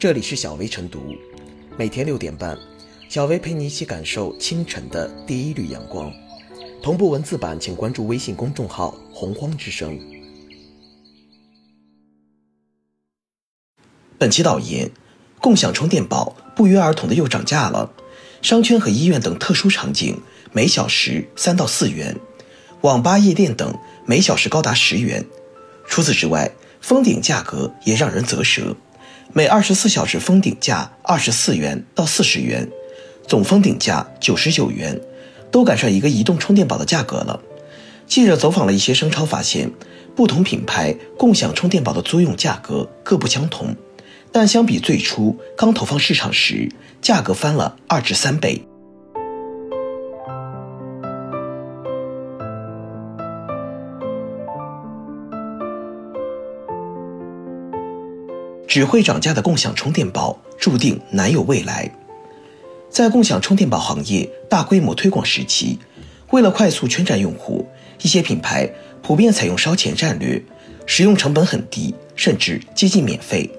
这里是小薇晨读，每天六点半，小薇陪你一起感受清晨的第一缕阳光。同步文字版，请关注微信公众号“洪荒之声”。本期导言：共享充电宝不约而同的又涨价了，商圈和医院等特殊场景每小时三到四元，网吧、夜店等每小时高达十元。除此之外，封顶价格也让人啧舌。每二十四小时封顶价二十四元到四十元，总封顶价九十九元，都赶上一个移动充电宝的价格了。记者走访了一些商超，发现不同品牌共享充电宝的租用价格各不相同，但相比最初刚投放市场时，价格翻了二至三倍。只会涨价的共享充电宝注定难有未来。在共享充电宝行业大规模推广时期，为了快速圈占用户，一些品牌普遍采用烧钱战略，使用成本很低，甚至接近免费。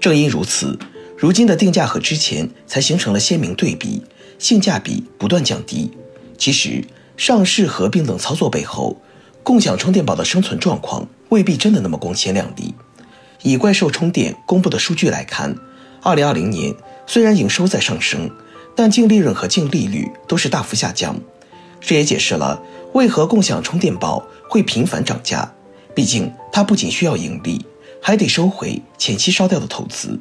正因如此，如今的定价和之前才形成了鲜明对比，性价比不断降低。其实，上市合并等操作背后，共享充电宝的生存状况未必真的那么光鲜亮丽。以怪兽充电公布的数据来看，二零二零年虽然营收在上升，但净利润和净利率都是大幅下降。这也解释了为何共享充电宝会频繁涨价。毕竟它不仅需要盈利，还得收回前期烧掉的投资。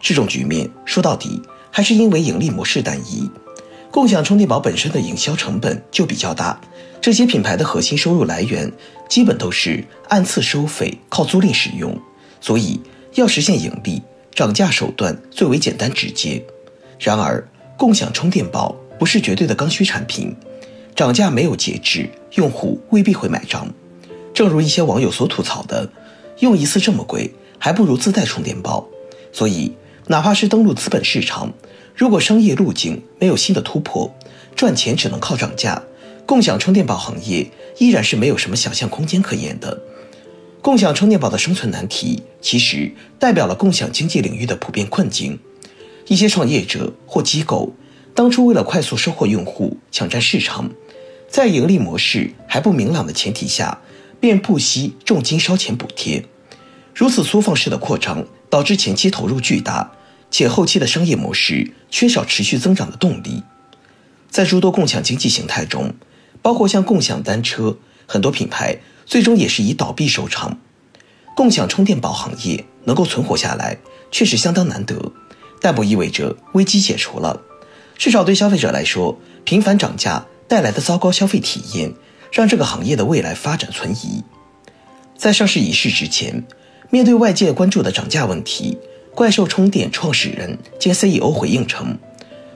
这种局面说到底还是因为盈利模式单一。共享充电宝本身的营销成本就比较大，这些品牌的核心收入来源基本都是按次收费，靠租赁使用。所以，要实现盈利，涨价手段最为简单直接。然而，共享充电宝不是绝对的刚需产品，涨价没有节制，用户未必会买账。正如一些网友所吐槽的：“用一次这么贵，还不如自带充电宝。”所以，哪怕是登陆资本市场，如果商业路径没有新的突破，赚钱只能靠涨价，共享充电宝行业依然是没有什么想象空间可言的。共享充电宝的生存难题，其实代表了共享经济领域的普遍困境。一些创业者或机构，当初为了快速收获用户、抢占市场，在盈利模式还不明朗的前提下，便不惜重金烧钱补贴。如此粗放式的扩张，导致前期投入巨大，且后期的商业模式缺少持续增长的动力。在诸多共享经济形态中，包括像共享单车，很多品牌。最终也是以倒闭收场。共享充电宝行业能够存活下来，确实相当难得，但不意味着危机解除了。至少对消费者来说，频繁涨价带来的糟糕消费体验，让这个行业的未来发展存疑。在上市仪式之前，面对外界关注的涨价问题，怪兽充电创始人兼 CEO 回应称，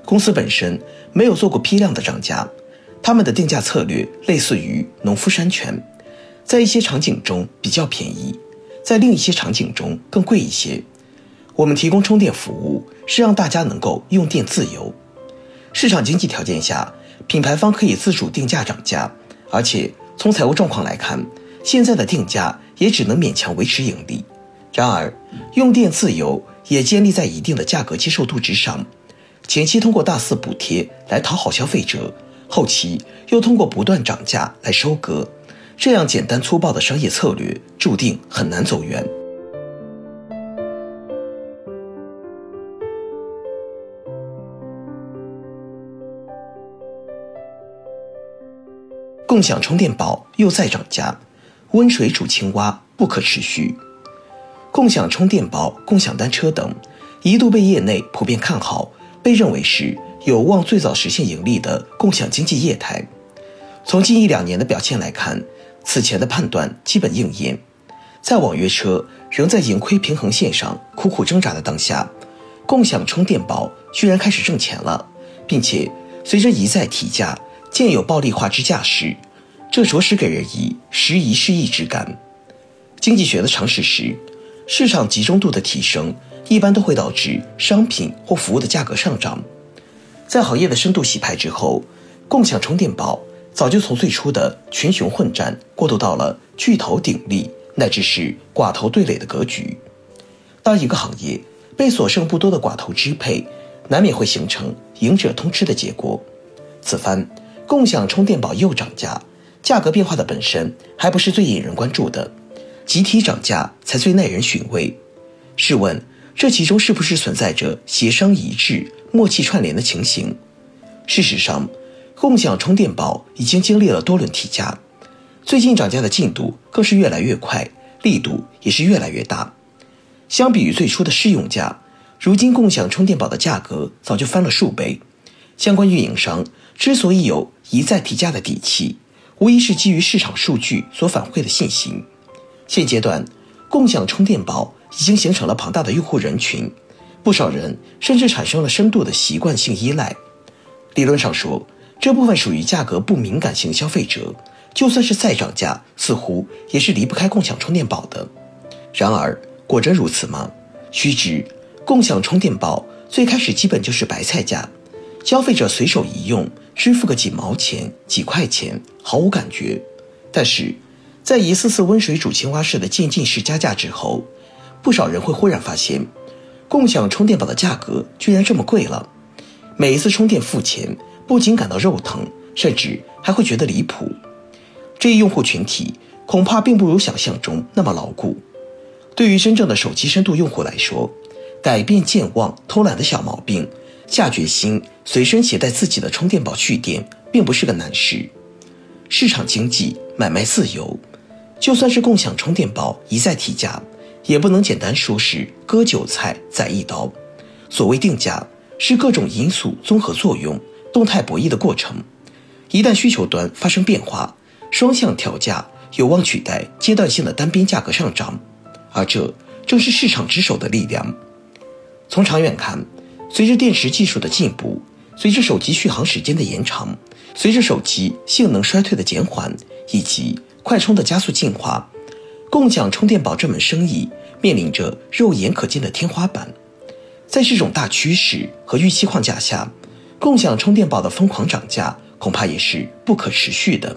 公司本身没有做过批量的涨价，他们的定价策略类似于农夫山泉。在一些场景中比较便宜，在另一些场景中更贵一些。我们提供充电服务，是让大家能够用电自由。市场经济条件下，品牌方可以自主定价涨价，而且从财务状况来看，现在的定价也只能勉强维持盈利。然而，用电自由也建立在一定的价格接受度之上。前期通过大肆补贴来讨好消费者，后期又通过不断涨价来收割。这样简单粗暴的商业策略注定很难走远。共享充电宝又在涨价，温水煮青蛙不可持续。共享充电宝、共享单车等一度被业内普遍看好，被认为是有望最早实现盈利的共享经济业态。从近一两年的表现来看，此前的判断基本应验，在网约车仍在盈亏平衡线上苦苦挣扎的当下，共享充电宝居然开始挣钱了，并且随着一再提价，渐有暴力化之架势，这着实给人以时移世易之感。经济学的常识是，市场集中度的提升一般都会导致商品或服务的价格上涨。在行业的深度洗牌之后，共享充电宝。早就从最初的群雄混战过渡到了巨头鼎立，乃至是寡头对垒的格局。当一个行业被所剩不多的寡头支配，难免会形成赢者通吃的结果。此番共享充电宝又涨价，价格变化的本身还不是最引人关注的，集体涨价才最耐人寻味。试问，这其中是不是存在着协商一致、默契串联的情形？事实上，共享充电宝已经经历了多轮提价，最近涨价的进度更是越来越快，力度也是越来越大。相比于最初的试用价，如今共享充电宝的价格早就翻了数倍。相关运营商之所以有一再提价的底气，无疑是基于市场数据所反馈的信心。现阶段，共享充电宝已经形成了庞大的用户人群，不少人甚至产生了深度的习惯性依赖。理论上说，这部分属于价格不敏感型消费者，就算是再涨价，似乎也是离不开共享充电宝的。然而，果真如此吗？须知，共享充电宝最开始基本就是白菜价，消费者随手一用，支付个几毛钱、几块钱，毫无感觉。但是，在一次次温水煮青蛙式的渐进式加价之后，不少人会忽然发现，共享充电宝的价格居然这么贵了。每一次充电付钱，不仅感到肉疼，甚至还会觉得离谱。这一用户群体恐怕并不如想象中那么牢固。对于真正的手机深度用户来说，改变健忘、偷懒的小毛病，下决心随身携带自己的充电宝去电，并不是个难事。市场经济，买卖自由，就算是共享充电宝一再提价，也不能简单说是割韭菜宰一刀。所谓定价。是各种因素综合作用、动态博弈的过程。一旦需求端发生变化，双向调价有望取代阶段性的单边价格上涨，而这正是市场之手的力量。从长远看，随着电池技术的进步，随着手机续航时间的延长，随着手机性能衰退的减缓，以及快充的加速进化，共享充电宝这门生意面临着肉眼可见的天花板。在这种大趋势和预期框架下，共享充电宝的疯狂涨价恐怕也是不可持续的。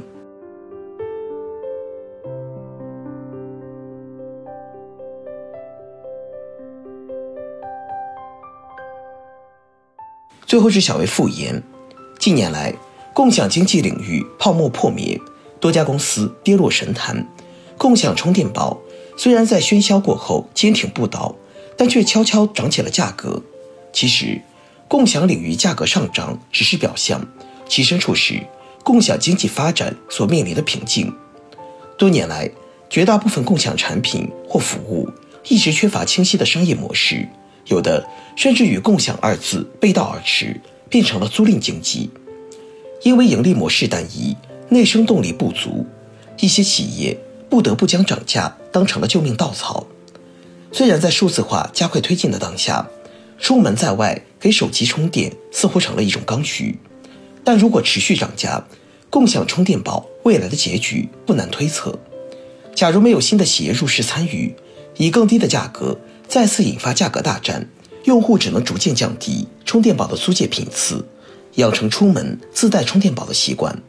最后是小微复言，近年来共享经济领域泡沫破灭，多家公司跌落神坛，共享充电宝虽然在喧嚣过后坚挺不倒。但却悄悄涨起了价格。其实，共享领域价格上涨只是表象，其深处是共享经济发展所面临的瓶颈。多年来，绝大部分共享产品或服务一直缺乏清晰的商业模式，有的甚至与“共享”二字背道而驰，变成了租赁经济。因为盈利模式单一，内生动力不足，一些企业不得不将涨价当成了救命稻草。虽然在数字化加快推进的当下，出门在外给手机充电似乎成了一种刚需，但如果持续涨价，共享充电宝未来的结局不难推测。假如没有新的企业入市参与，以更低的价格再次引发价格大战，用户只能逐渐降低充电宝的租借频次，养成出门自带充电宝的习惯。